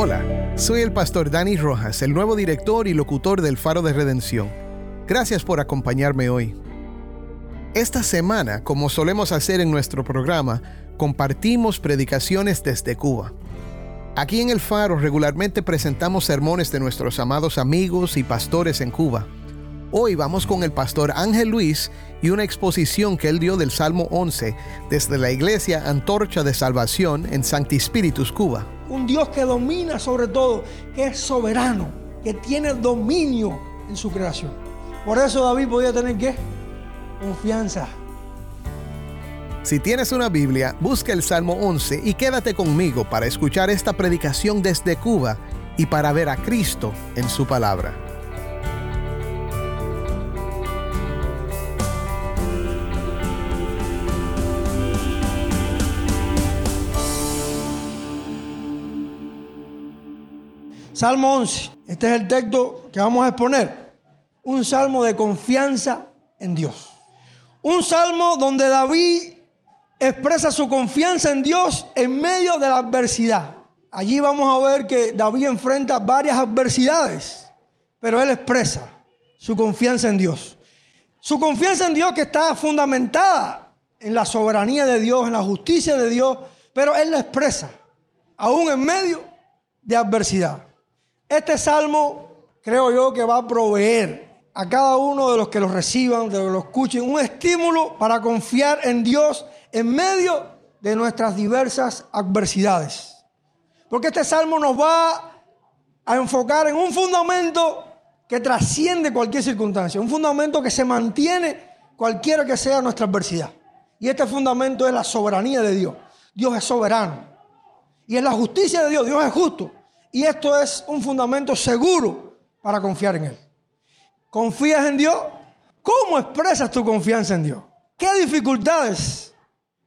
Hola, soy el pastor Dani Rojas, el nuevo director y locutor del Faro de Redención. Gracias por acompañarme hoy. Esta semana, como solemos hacer en nuestro programa, compartimos predicaciones desde Cuba. Aquí en el Faro regularmente presentamos sermones de nuestros amados amigos y pastores en Cuba. Hoy vamos con el pastor Ángel Luis y una exposición que él dio del Salmo 11 desde la iglesia Antorcha de Salvación en Sancti Spiritus, Cuba un Dios que domina sobre todo, que es soberano, que tiene dominio en su creación. Por eso David podía tener qué? Confianza. Si tienes una Biblia, busca el Salmo 11 y quédate conmigo para escuchar esta predicación desde Cuba y para ver a Cristo en su palabra. Salmo 11. Este es el texto que vamos a exponer. Un salmo de confianza en Dios. Un salmo donde David expresa su confianza en Dios en medio de la adversidad. Allí vamos a ver que David enfrenta varias adversidades, pero él expresa su confianza en Dios. Su confianza en Dios que está fundamentada en la soberanía de Dios, en la justicia de Dios, pero él la expresa aún en medio de adversidad. Este salmo creo yo que va a proveer a cada uno de los que lo reciban, de los que lo escuchen, un estímulo para confiar en Dios en medio de nuestras diversas adversidades. Porque este salmo nos va a enfocar en un fundamento que trasciende cualquier circunstancia, un fundamento que se mantiene cualquiera que sea nuestra adversidad. Y este fundamento es la soberanía de Dios. Dios es soberano. Y es la justicia de Dios, Dios es justo. Y esto es un fundamento seguro para confiar en Él. ¿Confías en Dios? ¿Cómo expresas tu confianza en Dios? ¿Qué dificultades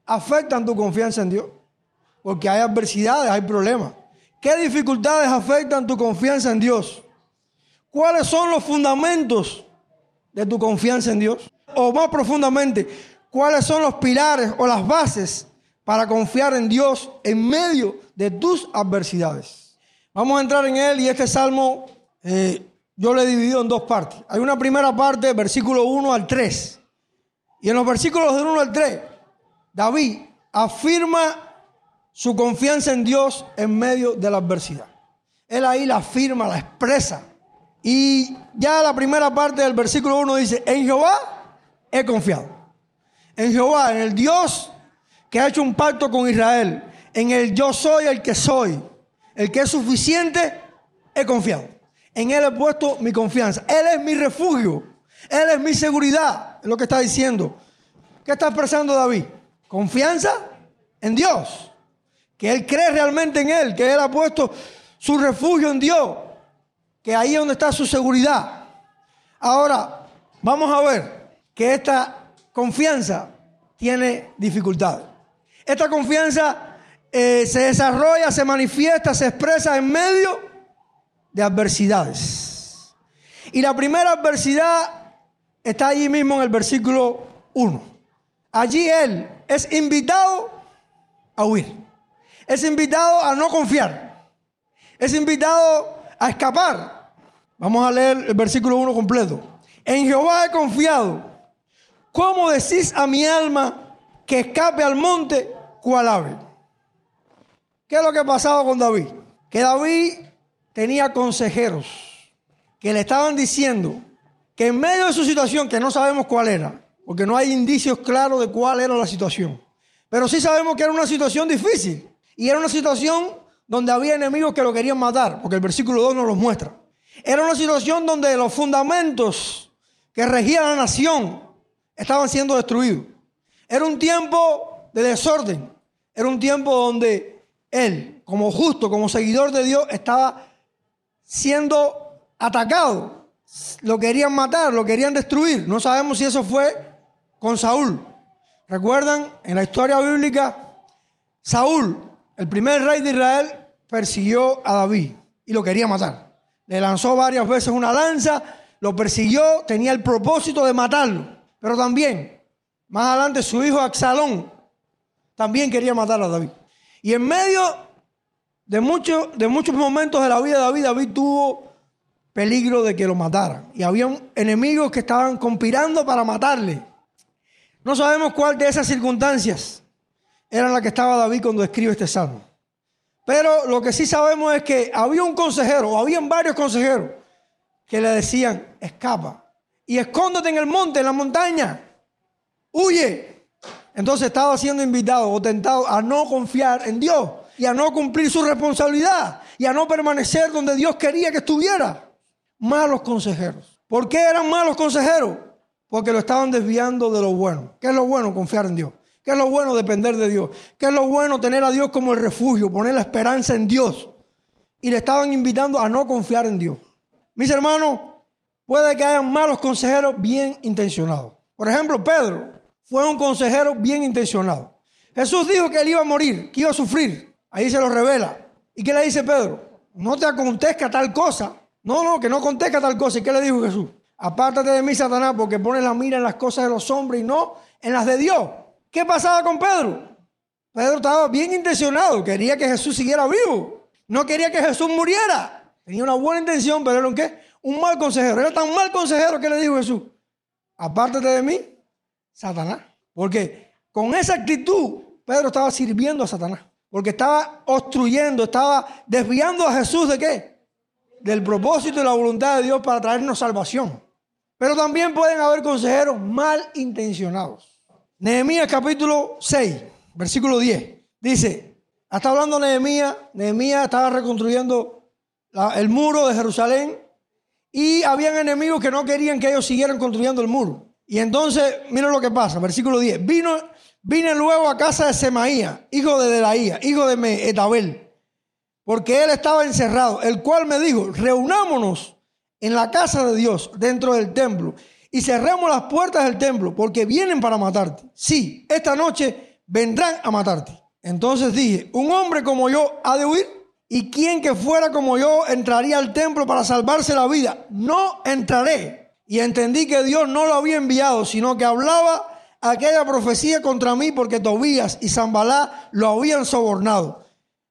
afectan tu confianza en Dios? Porque hay adversidades, hay problemas. ¿Qué dificultades afectan tu confianza en Dios? ¿Cuáles son los fundamentos de tu confianza en Dios? O más profundamente, ¿cuáles son los pilares o las bases para confiar en Dios en medio de tus adversidades? Vamos a entrar en él y este salmo eh, yo lo he dividido en dos partes. Hay una primera parte, versículo 1 al 3. Y en los versículos del 1 al 3, David afirma su confianza en Dios en medio de la adversidad. Él ahí la afirma, la expresa. Y ya la primera parte del versículo 1 dice, en Jehová he confiado. En Jehová, en el Dios que ha hecho un pacto con Israel. En el yo soy el que soy el que es suficiente, he confiado. En Él he puesto mi confianza. Él es mi refugio. Él es mi seguridad. Es lo que está diciendo. ¿Qué está expresando David? Confianza en Dios. Que Él cree realmente en Él. Que Él ha puesto su refugio en Dios. Que ahí es donde está su seguridad. Ahora, vamos a ver que esta confianza tiene dificultades. Esta confianza eh, se desarrolla, se manifiesta, se expresa en medio de adversidades. Y la primera adversidad está allí mismo en el versículo 1. Allí él es invitado a huir. Es invitado a no confiar. Es invitado a escapar. Vamos a leer el versículo 1 completo. En Jehová he confiado. ¿Cómo decís a mi alma que escape al monte cual ave? ¿Qué es lo que pasaba con David? Que David tenía consejeros que le estaban diciendo que en medio de su situación, que no sabemos cuál era, porque no hay indicios claros de cuál era la situación, pero sí sabemos que era una situación difícil y era una situación donde había enemigos que lo querían matar, porque el versículo 2 nos los muestra. Era una situación donde los fundamentos que regían la nación estaban siendo destruidos. Era un tiempo de desorden. Era un tiempo donde él, como justo, como seguidor de Dios, estaba siendo atacado. Lo querían matar, lo querían destruir. No sabemos si eso fue con Saúl. ¿Recuerdan? En la historia bíblica, Saúl, el primer rey de Israel, persiguió a David y lo quería matar. Le lanzó varias veces una lanza, lo persiguió, tenía el propósito de matarlo. Pero también, más adelante, su hijo Absalón también quería matar a David. Y en medio de, muchos de muchos momentos de la vida de David, David tuvo peligro de que lo mataran. Y había enemigos que estaban conspirando para matarle. No sabemos cuál de esas circunstancias era la que estaba David cuando escribe este salmo. Pero lo que sí sabemos es que había un consejero, o habían varios consejeros, que le decían, escapa y escóndete en el monte, en la montaña, huye. Entonces estaba siendo invitado o tentado a no confiar en Dios y a no cumplir su responsabilidad y a no permanecer donde Dios quería que estuviera. Malos consejeros. ¿Por qué eran malos consejeros? Porque lo estaban desviando de lo bueno. ¿Qué es lo bueno? Confiar en Dios. ¿Qué es lo bueno? Depender de Dios. ¿Qué es lo bueno? Tener a Dios como el refugio, poner la esperanza en Dios. Y le estaban invitando a no confiar en Dios. Mis hermanos, puede que hayan malos consejeros bien intencionados. Por ejemplo, Pedro fue un consejero bien intencionado. Jesús dijo que él iba a morir, que iba a sufrir. Ahí se lo revela. ¿Y qué le dice Pedro? No te acontezca tal cosa. No, no, que no acontezca tal cosa. ¿Y qué le dijo Jesús? Apártate de mí, Satanás, porque pones la mira en las cosas de los hombres y no en las de Dios. ¿Qué pasaba con Pedro? Pedro estaba bien intencionado, quería que Jesús siguiera vivo. No quería que Jesús muriera. Tenía una buena intención, pero era un qué? Un mal consejero. Era tan mal consejero que le dijo Jesús, apártate de mí, Satanás. Porque con esa actitud Pedro estaba sirviendo a Satanás. Porque estaba obstruyendo, estaba desviando a Jesús de qué? Del propósito y la voluntad de Dios para traernos salvación. Pero también pueden haber consejeros mal intencionados. Nehemías capítulo 6, versículo 10. Dice, está hablando Nehemías, Nehemías estaba reconstruyendo el muro de Jerusalén y habían enemigos que no querían que ellos siguieran construyendo el muro. Y entonces, miren lo que pasa, versículo 10. Vino, vine luego a casa de Semaía, hijo de Delaía, hijo de Etabel, porque él estaba encerrado, el cual me dijo, reunámonos en la casa de Dios, dentro del templo, y cerremos las puertas del templo porque vienen para matarte. Sí, esta noche vendrán a matarte. Entonces dije, un hombre como yo ha de huir y quien que fuera como yo entraría al templo para salvarse la vida. No entraré. Y entendí que Dios no lo había enviado, sino que hablaba aquella profecía contra mí porque Tobías y Zambalá lo habían sobornado.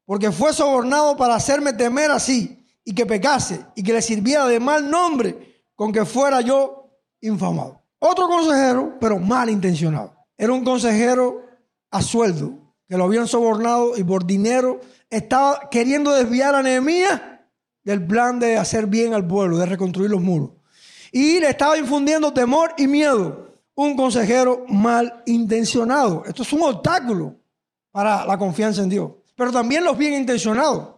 Porque fue sobornado para hacerme temer así y que pecase y que le sirviera de mal nombre con que fuera yo infamado. Otro consejero, pero mal intencionado. Era un consejero a sueldo, que lo habían sobornado y por dinero estaba queriendo desviar a Nehemías del plan de hacer bien al pueblo, de reconstruir los muros. Y le estaba infundiendo temor y miedo. Un consejero mal intencionado. Esto es un obstáculo para la confianza en Dios. Pero también los bien intencionados.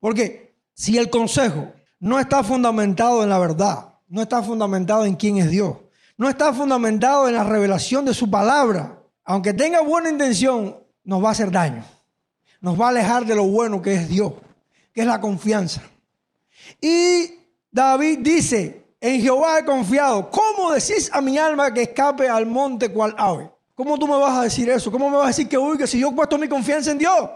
Porque si el consejo no está fundamentado en la verdad, no está fundamentado en quién es Dios. No está fundamentado en la revelación de su palabra. Aunque tenga buena intención, nos va a hacer daño. Nos va a alejar de lo bueno que es Dios, que es la confianza. Y David dice, en Jehová he confiado. ¿Cómo decís a mi alma que escape al monte cual ave? ¿Cómo tú me vas a decir eso? ¿Cómo me vas a decir que que si yo he puesto mi confianza en Dios?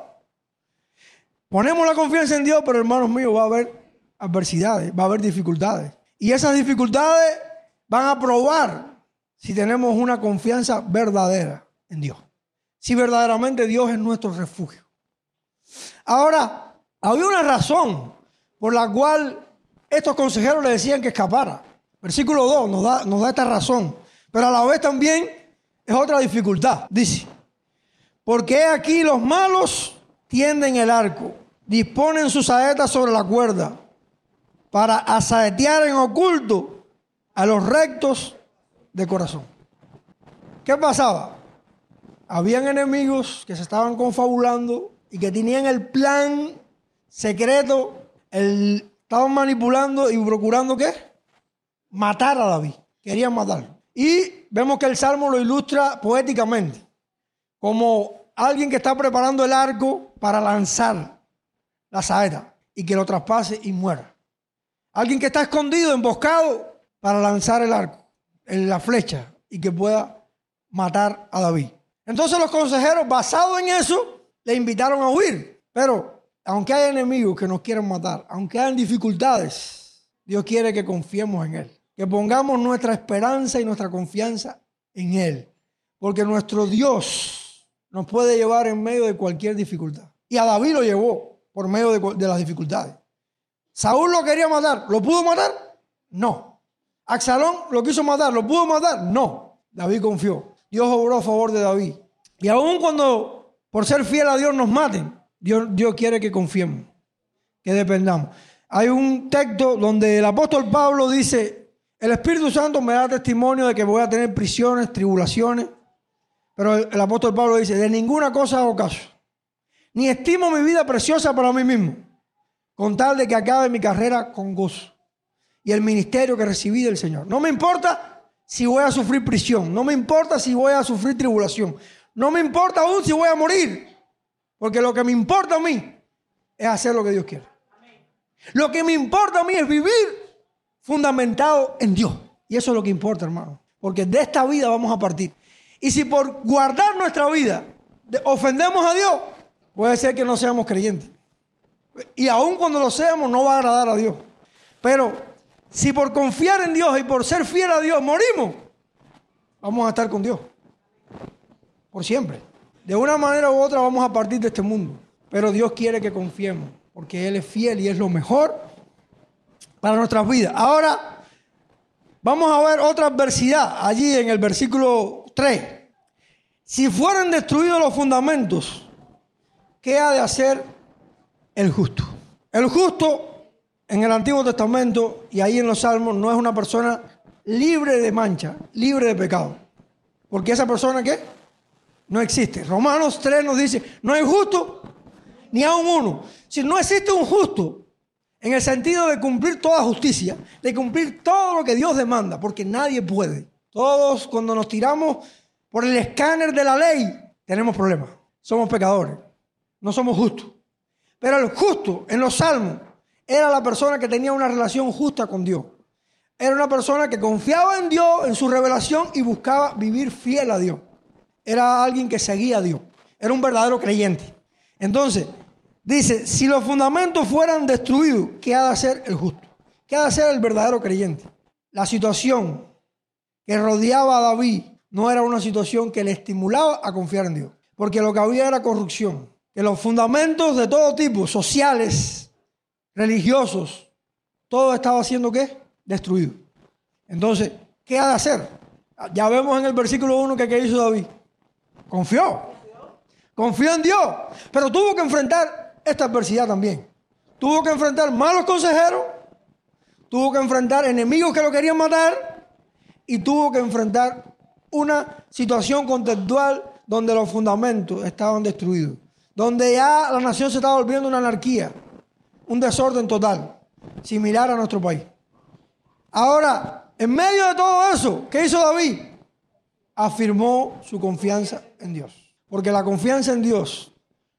Ponemos la confianza en Dios, pero hermanos míos, va a haber adversidades, va a haber dificultades. Y esas dificultades van a probar si tenemos una confianza verdadera en Dios. Si verdaderamente Dios es nuestro refugio. Ahora, había una razón por la cual estos consejeros le decían que escapara. Versículo 2 nos da, nos da esta razón. Pero a la vez también es otra dificultad. Dice, porque aquí los malos tienden el arco, disponen sus saetas sobre la cuerda para asaetear en oculto a los rectos de corazón. ¿Qué pasaba? Habían enemigos que se estaban confabulando y que tenían el plan secreto, el, estaban manipulando y procurando qué? Matar a David. Querían matarlo. Y vemos que el Salmo lo ilustra poéticamente, como alguien que está preparando el arco para lanzar la saeta y que lo traspase y muera. Alguien que está escondido, emboscado para lanzar el arco, en la flecha y que pueda matar a David. Entonces los consejeros, basados en eso, le invitaron a huir. Pero aunque hay enemigos que nos quieren matar, aunque hayan dificultades, Dios quiere que confiemos en Él. Que pongamos nuestra esperanza y nuestra confianza en Él. Porque nuestro Dios nos puede llevar en medio de cualquier dificultad. Y a David lo llevó por medio de, de las dificultades. Saúl lo quería matar. ¿Lo pudo matar? No. Axalón lo quiso matar. ¿Lo pudo matar? No. David confió. Dios obró a favor de David. Y aun cuando por ser fiel a Dios nos maten, Dios, Dios quiere que confiemos, que dependamos. Hay un texto donde el apóstol Pablo dice, el Espíritu Santo me da testimonio de que voy a tener prisiones, tribulaciones, pero el, el apóstol Pablo dice, de ninguna cosa hago caso, ni estimo mi vida preciosa para mí mismo, con tal de que acabe mi carrera con gozo y el ministerio que recibí del Señor. No me importa si voy a sufrir prisión, no me importa si voy a sufrir tribulación, no me importa aún si voy a morir, porque lo que me importa a mí es hacer lo que Dios quiere. Lo que me importa a mí es vivir fundamentado en Dios. Y eso es lo que importa, hermano. Porque de esta vida vamos a partir. Y si por guardar nuestra vida ofendemos a Dios, puede ser que no seamos creyentes. Y aun cuando lo seamos, no va a agradar a Dios. Pero si por confiar en Dios y por ser fiel a Dios morimos, vamos a estar con Dios. Por siempre. De una manera u otra vamos a partir de este mundo. Pero Dios quiere que confiemos, porque Él es fiel y es lo mejor para nuestras vidas. Ahora, vamos a ver otra adversidad allí en el versículo 3. Si fueran destruidos los fundamentos, ¿qué ha de hacer el justo? El justo en el Antiguo Testamento y ahí en los Salmos no es una persona libre de mancha, libre de pecado. Porque esa persona, ¿qué? No existe. Romanos 3 nos dice, no hay justo ni aún uno. Si no existe un justo, en el sentido de cumplir toda justicia, de cumplir todo lo que Dios demanda, porque nadie puede. Todos cuando nos tiramos por el escáner de la ley, tenemos problemas. Somos pecadores, no somos justos. Pero el justo en los salmos era la persona que tenía una relación justa con Dios. Era una persona que confiaba en Dios, en su revelación y buscaba vivir fiel a Dios. Era alguien que seguía a Dios. Era un verdadero creyente. Entonces, dice, si los fundamentos fueran destruidos, ¿qué ha de hacer el justo? ¿Qué ha de hacer el verdadero creyente? La situación que rodeaba a David no era una situación que le estimulaba a confiar en Dios. Porque lo que había era corrupción. Que los fundamentos de todo tipo, sociales, religiosos, todo estaba siendo qué? Destruido. Entonces, ¿qué ha de hacer? Ya vemos en el versículo 1 que hizo David. Confió. Confió en Dios. Pero tuvo que enfrentar esta adversidad también. Tuvo que enfrentar malos consejeros. Tuvo que enfrentar enemigos que lo querían matar. Y tuvo que enfrentar una situación contextual donde los fundamentos estaban destruidos. Donde ya la nación se estaba volviendo una anarquía. Un desorden total. Similar a nuestro país. Ahora, en medio de todo eso, ¿qué hizo David? Afirmó su confianza en Dios. Porque la confianza en Dios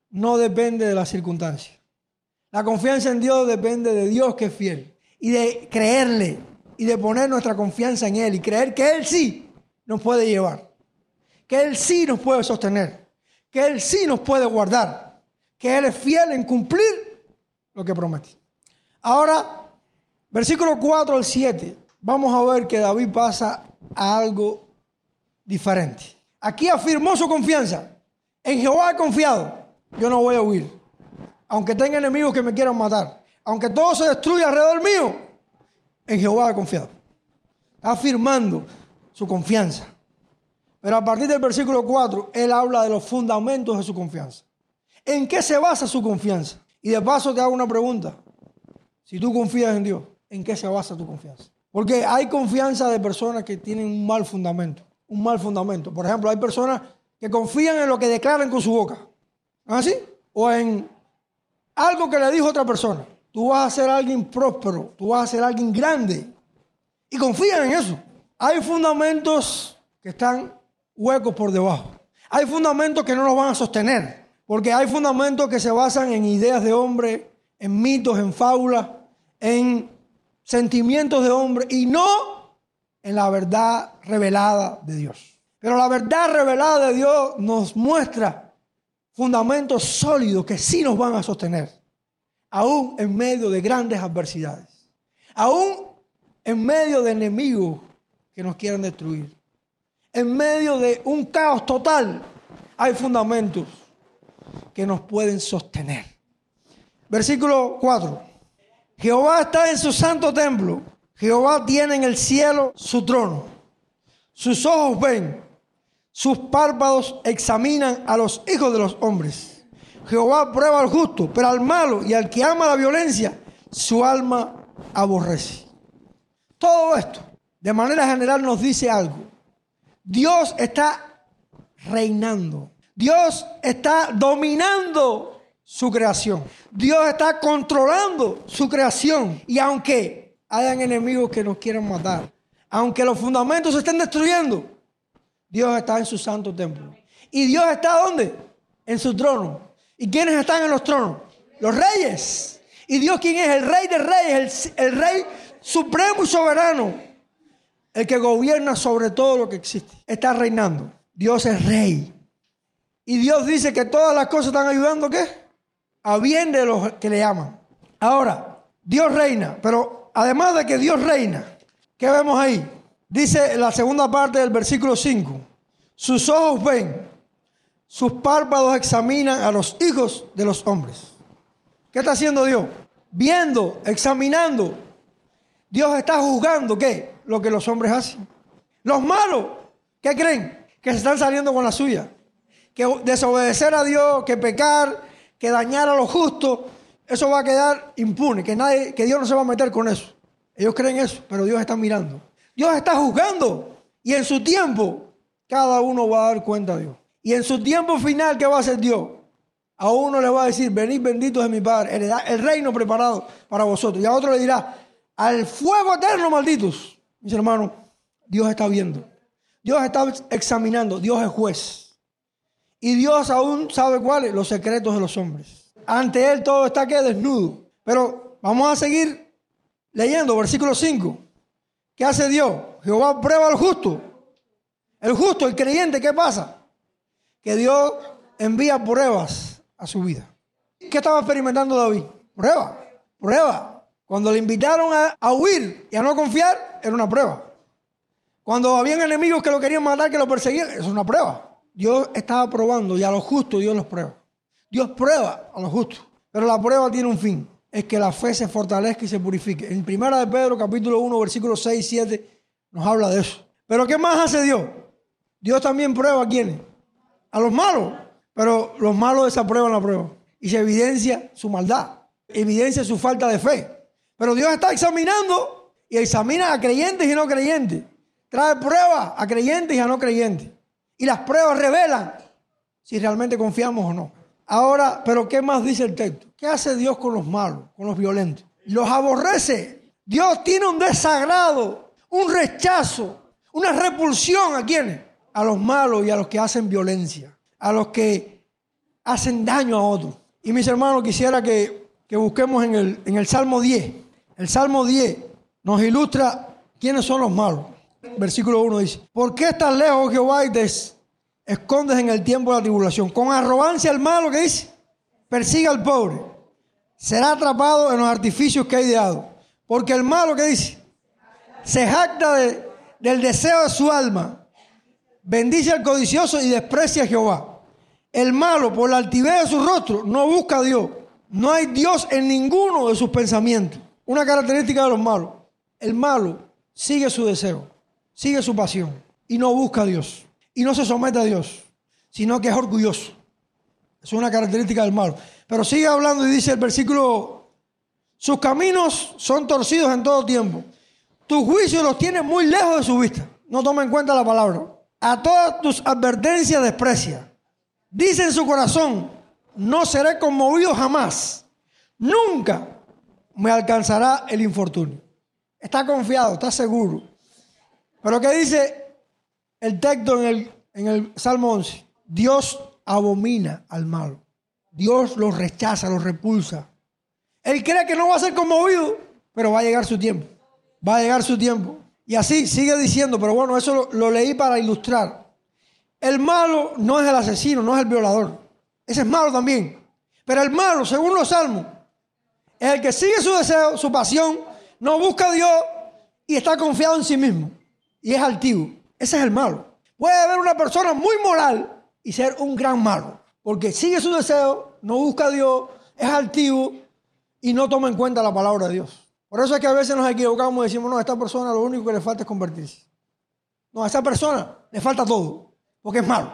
no depende de las circunstancias. La confianza en Dios depende de Dios que es fiel. Y de creerle y de poner nuestra confianza en Él y creer que Él sí nos puede llevar. Que Él sí nos puede sostener. Que Él sí nos puede guardar. Que Él es fiel en cumplir lo que promete. Ahora, versículo 4 al 7, vamos a ver que David pasa a algo diferente. Aquí afirmó su confianza. En Jehová he confiado. Yo no voy a huir. Aunque tenga enemigos que me quieran matar. Aunque todo se destruya alrededor mío. En Jehová he confiado. Está afirmando su confianza. Pero a partir del versículo 4, él habla de los fundamentos de su confianza. ¿En qué se basa su confianza? Y de paso te hago una pregunta. Si tú confías en Dios, ¿en qué se basa tu confianza? Porque hay confianza de personas que tienen un mal fundamento. Un mal fundamento. Por ejemplo, hay personas que confían en lo que declaran con su boca. ¿No es así? O en algo que le dijo otra persona. Tú vas a ser alguien próspero, tú vas a ser alguien grande. Y confían en eso. Hay fundamentos que están huecos por debajo. Hay fundamentos que no nos van a sostener, porque hay fundamentos que se basan en ideas de hombre, en mitos, en fábulas, en sentimientos de hombre y no en la verdad revelada de Dios. Pero la verdad revelada de Dios nos muestra fundamentos sólidos que sí nos van a sostener, aún en medio de grandes adversidades, aún en medio de enemigos que nos quieren destruir, en medio de un caos total, hay fundamentos que nos pueden sostener. Versículo 4. Jehová está en su santo templo. Jehová tiene en el cielo su trono. Sus ojos ven, sus párpados examinan a los hijos de los hombres. Jehová prueba al justo, pero al malo y al que ama la violencia, su alma aborrece. Todo esto, de manera general, nos dice algo. Dios está reinando. Dios está dominando su creación. Dios está controlando su creación. Y aunque hayan enemigos que nos quieran matar, aunque los fundamentos se estén destruyendo, Dios está en su santo templo. ¿Y Dios está dónde? En su trono. ¿Y quiénes están en los tronos? Los reyes. ¿Y Dios quién es? El rey de reyes, el, el rey supremo y soberano. El que gobierna sobre todo lo que existe. Está reinando. Dios es rey. Y Dios dice que todas las cosas están ayudando, ¿qué? A bien de los que le aman. Ahora, Dios reina, pero además de que Dios reina, ¿qué vemos ahí? Dice la segunda parte del versículo 5, sus ojos ven, sus párpados examinan a los hijos de los hombres. ¿Qué está haciendo Dios? Viendo, examinando. Dios está juzgando, ¿qué? Lo que los hombres hacen. Los malos, ¿qué creen? Que se están saliendo con la suya. Que desobedecer a Dios, que pecar, que dañar a los justos, eso va a quedar impune, que, nadie, que Dios no se va a meter con eso. Ellos creen eso, pero Dios está mirando. Dios está juzgando. Y en su tiempo, cada uno va a dar cuenta a Dios. Y en su tiempo final, ¿qué va a hacer Dios? A uno le va a decir, venid benditos de mi Padre, heredad el reino preparado para vosotros. Y a otro le dirá, al fuego eterno malditos. Mis hermanos, Dios está viendo. Dios está examinando. Dios es juez. Y Dios aún sabe cuáles, los secretos de los hombres. Ante Él todo está que desnudo. Pero vamos a seguir leyendo, versículo 5. ¿Qué hace Dios? Jehová prueba al justo. El justo, el creyente, ¿qué pasa? Que Dios envía pruebas a su vida. ¿Qué estaba experimentando David? Prueba, prueba. Cuando le invitaron a, a, huir y a no confiar, era una prueba. Cuando habían enemigos que lo querían matar, que lo perseguían, es una prueba. Dios estaba probando y a los justos Dios los prueba. Dios prueba a los justos, pero la prueba tiene un fin es que la fe se fortalezca y se purifique. En primera de Pedro, capítulo 1, versículos 6 y 7, nos habla de eso. Pero ¿qué más hace Dios? Dios también prueba a quiénes? A los malos. Pero los malos desaprueban la prueba. Y se evidencia su maldad. Evidencia su falta de fe. Pero Dios está examinando y examina a creyentes y no creyentes. Trae pruebas a creyentes y a no creyentes. Y las pruebas revelan si realmente confiamos o no. Ahora, pero ¿qué más dice el texto? ¿Qué hace Dios con los malos, con los violentos? Los aborrece. Dios tiene un desagrado, un rechazo, una repulsión a quienes? A los malos y a los que hacen violencia, a los que hacen daño a otros. Y mis hermanos, quisiera que, que busquemos en el, en el Salmo 10. El Salmo 10 nos ilustra quiénes son los malos. Versículo 1 dice, ¿por qué estás lejos, Jehová, y te escondes en el tiempo de la tribulación. Con arrogancia al malo que dice, persigue al pobre. Será atrapado en los artificios que ha ideado. Porque el malo que dice, se jacta de, del deseo de su alma. Bendice al codicioso y desprecia a Jehová. El malo, por la altivez de su rostro, no busca a Dios. No hay Dios en ninguno de sus pensamientos. Una característica de los malos. El malo sigue su deseo, sigue su pasión y no busca a Dios y no se somete a Dios, sino que es orgulloso. Es una característica del malo. Pero sigue hablando y dice el versículo, sus caminos son torcidos en todo tiempo. Tus juicios los tienes muy lejos de su vista. No toma en cuenta la palabra. A todas tus advertencias desprecia. Dice en su corazón, no seré conmovido jamás. Nunca me alcanzará el infortunio. Está confiado, está seguro. Pero ¿qué dice el texto en el, en el Salmo 11. Dios abomina al malo. Dios lo rechaza, lo repulsa. Él cree que no va a ser conmovido, pero va a llegar su tiempo. Va a llegar su tiempo. Y así sigue diciendo, pero bueno, eso lo, lo leí para ilustrar. El malo no es el asesino, no es el violador. Ese es malo también. Pero el malo, según los salmos, es el que sigue su deseo, su pasión, no busca a Dios y está confiado en sí mismo. Y es altivo. Ese es el malo. Puede haber una persona muy moral y ser un gran malo. Porque sigue su deseo, no busca a Dios, es altivo y no toma en cuenta la palabra de Dios. Por eso es que a veces nos equivocamos y decimos, no, a esta persona lo único que le falta es convertirse. No, a esta persona le falta todo, porque es malo.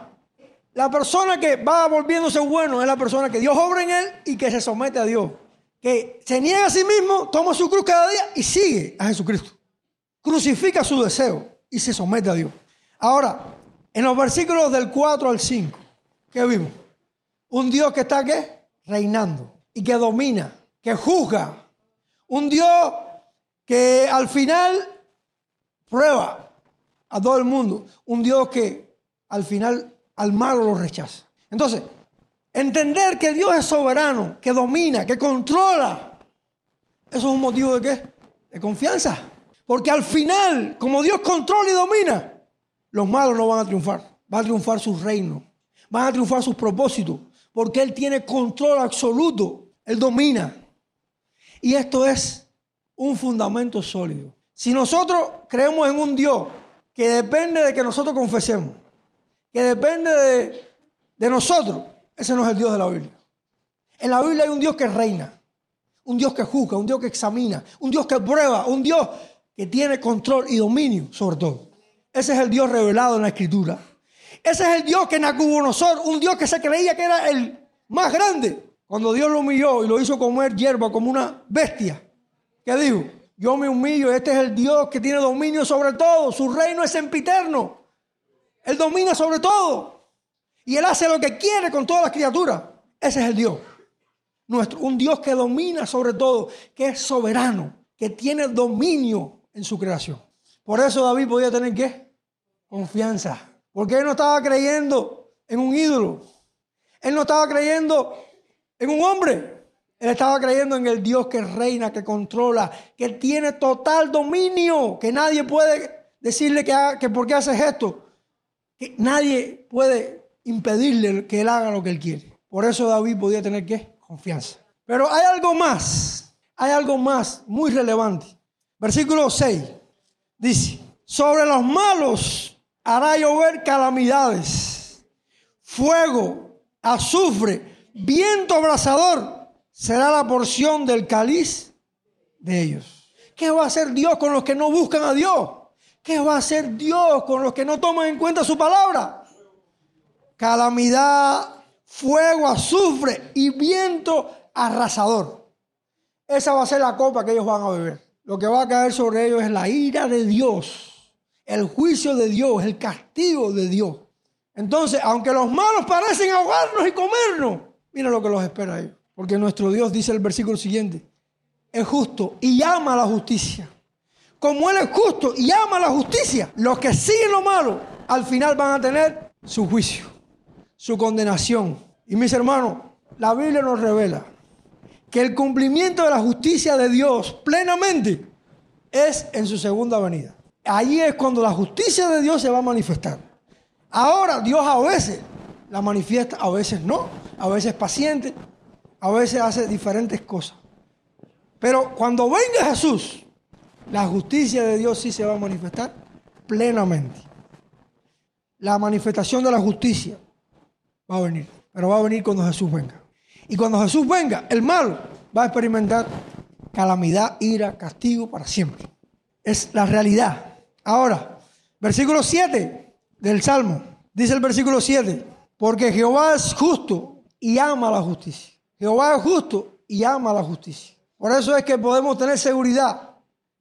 La persona que va volviéndose bueno es la persona que Dios obra en él y que se somete a Dios. Que se niega a sí mismo, toma su cruz cada día y sigue a Jesucristo. Crucifica su deseo y se somete a Dios. Ahora, en los versículos del 4 al 5, ¿qué vimos? Un Dios que está ¿qué? Reinando y que domina, que juzga. Un Dios que al final prueba a todo el mundo. Un Dios que al final al malo lo rechaza. Entonces, entender que Dios es soberano, que domina, que controla, eso es un motivo de qué? De confianza. Porque al final, como Dios controla y domina, los malos no van a triunfar. Va a triunfar su reino. Van a triunfar sus propósitos. Porque Él tiene control absoluto. Él domina. Y esto es un fundamento sólido. Si nosotros creemos en un Dios que depende de que nosotros confesemos, que depende de, de nosotros, ese no es el Dios de la Biblia. En la Biblia hay un Dios que reina, un Dios que juzga, un Dios que examina, un Dios que prueba, un Dios que tiene control y dominio sobre todo. Ese es el Dios revelado en la Escritura. Ese es el Dios que Nabucodonosor, un Dios que se creía que era el más grande, cuando Dios lo humilló y lo hizo comer hierba como una bestia, ¿qué dijo? Yo me humillo, este es el Dios que tiene dominio sobre todo, su reino es sempiterno. Él domina sobre todo. Y Él hace lo que quiere con todas las criaturas. Ese es el Dios. Nuestro, un Dios que domina sobre todo, que es soberano, que tiene dominio en su creación. Por eso David podía tener qué? Confianza. Porque él no estaba creyendo en un ídolo. Él no estaba creyendo en un hombre. Él estaba creyendo en el Dios que reina, que controla, que tiene total dominio, que nadie puede decirle que, que por qué haces esto. Que nadie puede impedirle que él haga lo que él quiere. Por eso David podía tener qué? Confianza. Pero hay algo más. Hay algo más muy relevante. Versículo 6 dice, sobre los malos hará llover calamidades, fuego, azufre, viento abrasador será la porción del cáliz de ellos. ¿Qué va a hacer Dios con los que no buscan a Dios? ¿Qué va a hacer Dios con los que no toman en cuenta su palabra? Calamidad, fuego, azufre y viento arrasador. Esa va a ser la copa que ellos van a beber. Lo que va a caer sobre ellos es la ira de Dios, el juicio de Dios, el castigo de Dios. Entonces, aunque los malos parecen ahogarnos y comernos, mira lo que los espera a ellos. Porque nuestro Dios dice el versículo siguiente, es justo y ama la justicia. Como Él es justo y ama la justicia, los que siguen lo malo, al final van a tener su juicio, su condenación. Y mis hermanos, la Biblia nos revela que el cumplimiento de la justicia de Dios plenamente es en su segunda venida. Ahí es cuando la justicia de Dios se va a manifestar. Ahora Dios a veces la manifiesta, a veces no, a veces paciente, a veces hace diferentes cosas. Pero cuando venga Jesús, la justicia de Dios sí se va a manifestar plenamente. La manifestación de la justicia va a venir, pero va a venir cuando Jesús venga. Y cuando Jesús venga, el malo va a experimentar calamidad, ira, castigo para siempre. Es la realidad. Ahora, versículo 7 del Salmo. Dice el versículo 7, porque Jehová es justo y ama la justicia. Jehová es justo y ama la justicia. Por eso es que podemos tener seguridad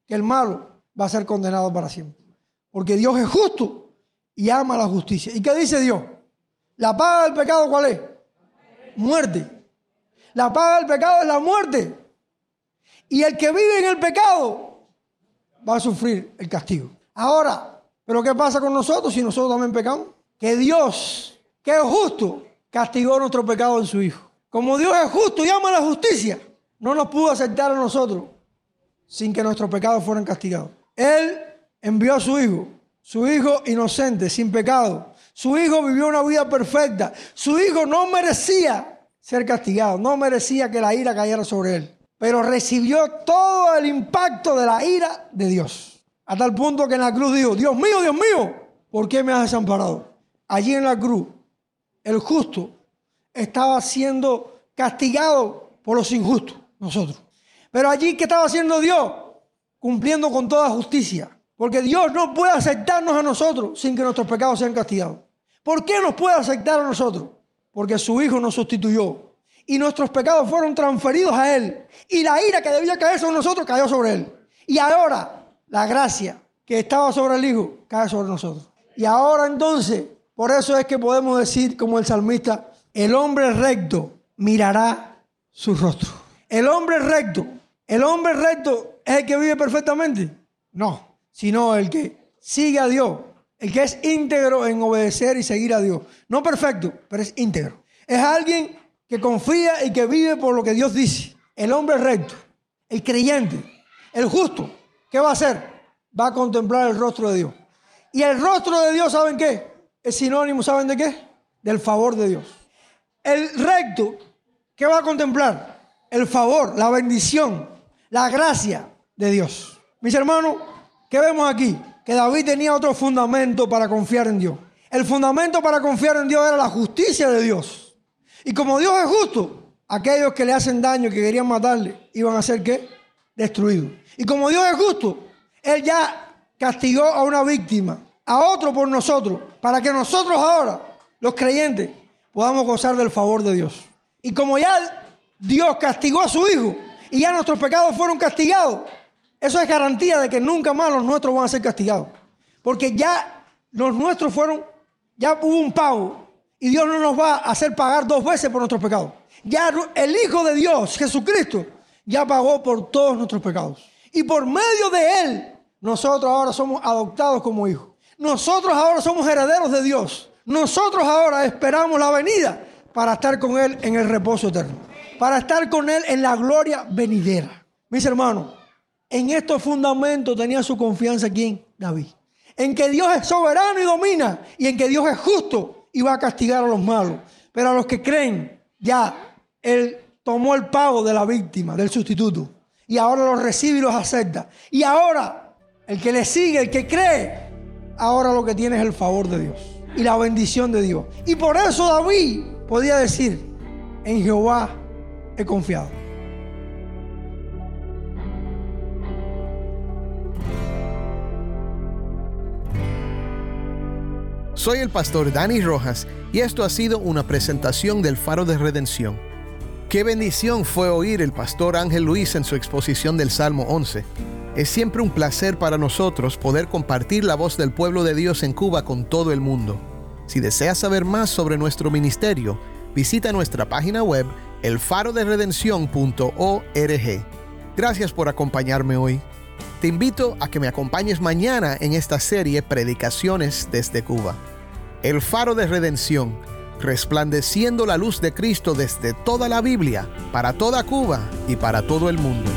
que el malo va a ser condenado para siempre. Porque Dios es justo y ama la justicia. ¿Y qué dice Dios? La paga del pecado, ¿cuál es? Muerte. La paga del pecado es la muerte. Y el que vive en el pecado va a sufrir el castigo. Ahora, ¿pero qué pasa con nosotros si nosotros también pecamos? Que Dios que es justo, castigó nuestro pecado en su Hijo. Como Dios es justo y ama la justicia, no nos pudo aceptar a nosotros sin que nuestros pecados fueran castigados. Él envió a su Hijo, su Hijo inocente, sin pecado. Su Hijo vivió una vida perfecta. Su Hijo no merecía ser castigado, no merecía que la ira cayera sobre él, pero recibió todo el impacto de la ira de Dios. A tal punto que en la cruz dijo, Dios mío, Dios mío, ¿por qué me has desamparado? Allí en la cruz, el justo estaba siendo castigado por los injustos, nosotros. Pero allí, ¿qué estaba haciendo Dios? Cumpliendo con toda justicia. Porque Dios no puede aceptarnos a nosotros sin que nuestros pecados sean castigados. ¿Por qué nos puede aceptar a nosotros? Porque su Hijo nos sustituyó. Y nuestros pecados fueron transferidos a Él. Y la ira que debía caer sobre nosotros cayó sobre Él. Y ahora la gracia que estaba sobre el Hijo cae sobre nosotros. Y ahora entonces, por eso es que podemos decir como el salmista, el hombre recto mirará su rostro. El hombre recto, el hombre recto es el que vive perfectamente. No, sino el que sigue a Dios, el que es íntegro en obedecer y seguir a Dios. No perfecto, pero es íntegro. Es alguien que confía y que vive por lo que Dios dice. El hombre recto, el creyente, el justo, ¿qué va a hacer? Va a contemplar el rostro de Dios. Y el rostro de Dios, ¿saben qué? Es sinónimo, ¿saben de qué? Del favor de Dios. El recto, ¿qué va a contemplar? El favor, la bendición, la gracia de Dios. Mis hermanos, ¿qué vemos aquí? Que David tenía otro fundamento para confiar en Dios. El fundamento para confiar en Dios era la justicia de Dios. Y como Dios es justo, aquellos que le hacen daño, que querían matarle, iban a ser qué? Destruidos. Y como Dios es justo, Él ya castigó a una víctima, a otro por nosotros, para que nosotros ahora, los creyentes, podamos gozar del favor de Dios. Y como ya Dios castigó a su Hijo y ya nuestros pecados fueron castigados, eso es garantía de que nunca más los nuestros van a ser castigados. Porque ya los nuestros fueron, ya hubo un pago y Dios no nos va a hacer pagar dos veces por nuestros pecados. Ya el Hijo de Dios, Jesucristo, ya pagó por todos nuestros pecados. Y por medio de Él, nosotros ahora somos adoptados como hijos. Nosotros ahora somos herederos de Dios. Nosotros ahora esperamos la venida para estar con Él en el reposo eterno. Para estar con Él en la gloria venidera. Mis hermanos, en estos fundamentos tenía su confianza quién? David. En que Dios es soberano y domina. Y en que Dios es justo y va a castigar a los malos. Pero a los que creen, ya Él tomó el pago de la víctima, del sustituto. Y ahora los recibe y los acepta. Y ahora el que le sigue, el que cree, ahora lo que tiene es el favor de Dios y la bendición de Dios. Y por eso David podía decir, en Jehová he confiado. Soy el pastor Dani Rojas y esto ha sido una presentación del Faro de Redención. Qué bendición fue oír el pastor Ángel Luis en su exposición del Salmo 11. Es siempre un placer para nosotros poder compartir la voz del pueblo de Dios en Cuba con todo el mundo. Si deseas saber más sobre nuestro ministerio, visita nuestra página web elfaroderedención.org. Gracias por acompañarme hoy. Te invito a que me acompañes mañana en esta serie Predicaciones desde Cuba. El Faro de Redención, resplandeciendo la luz de Cristo desde toda la Biblia, para toda Cuba y para todo el mundo.